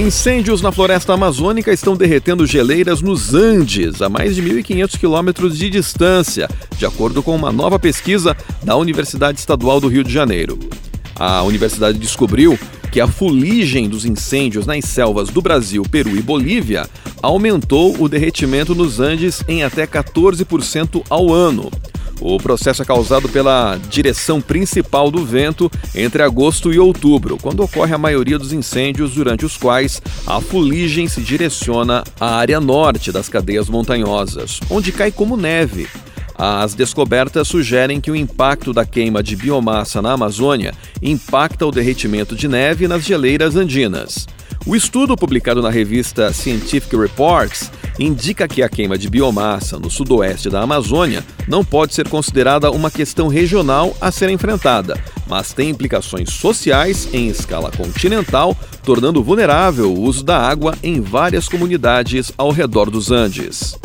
Incêndios na floresta amazônica estão derretendo geleiras nos Andes, a mais de 1.500 quilômetros de distância, de acordo com uma nova pesquisa da Universidade Estadual do Rio de Janeiro. A universidade descobriu que a fuligem dos incêndios nas selvas do Brasil, Peru e Bolívia aumentou o derretimento nos Andes em até 14% ao ano. O processo é causado pela direção principal do vento entre agosto e outubro, quando ocorre a maioria dos incêndios, durante os quais a fuligem se direciona à área norte das cadeias montanhosas, onde cai como neve. As descobertas sugerem que o impacto da queima de biomassa na Amazônia impacta o derretimento de neve nas geleiras andinas. O estudo publicado na revista Scientific Reports indica que a queima de biomassa no sudoeste da Amazônia não pode ser considerada uma questão regional a ser enfrentada, mas tem implicações sociais em escala continental, tornando vulnerável o uso da água em várias comunidades ao redor dos Andes.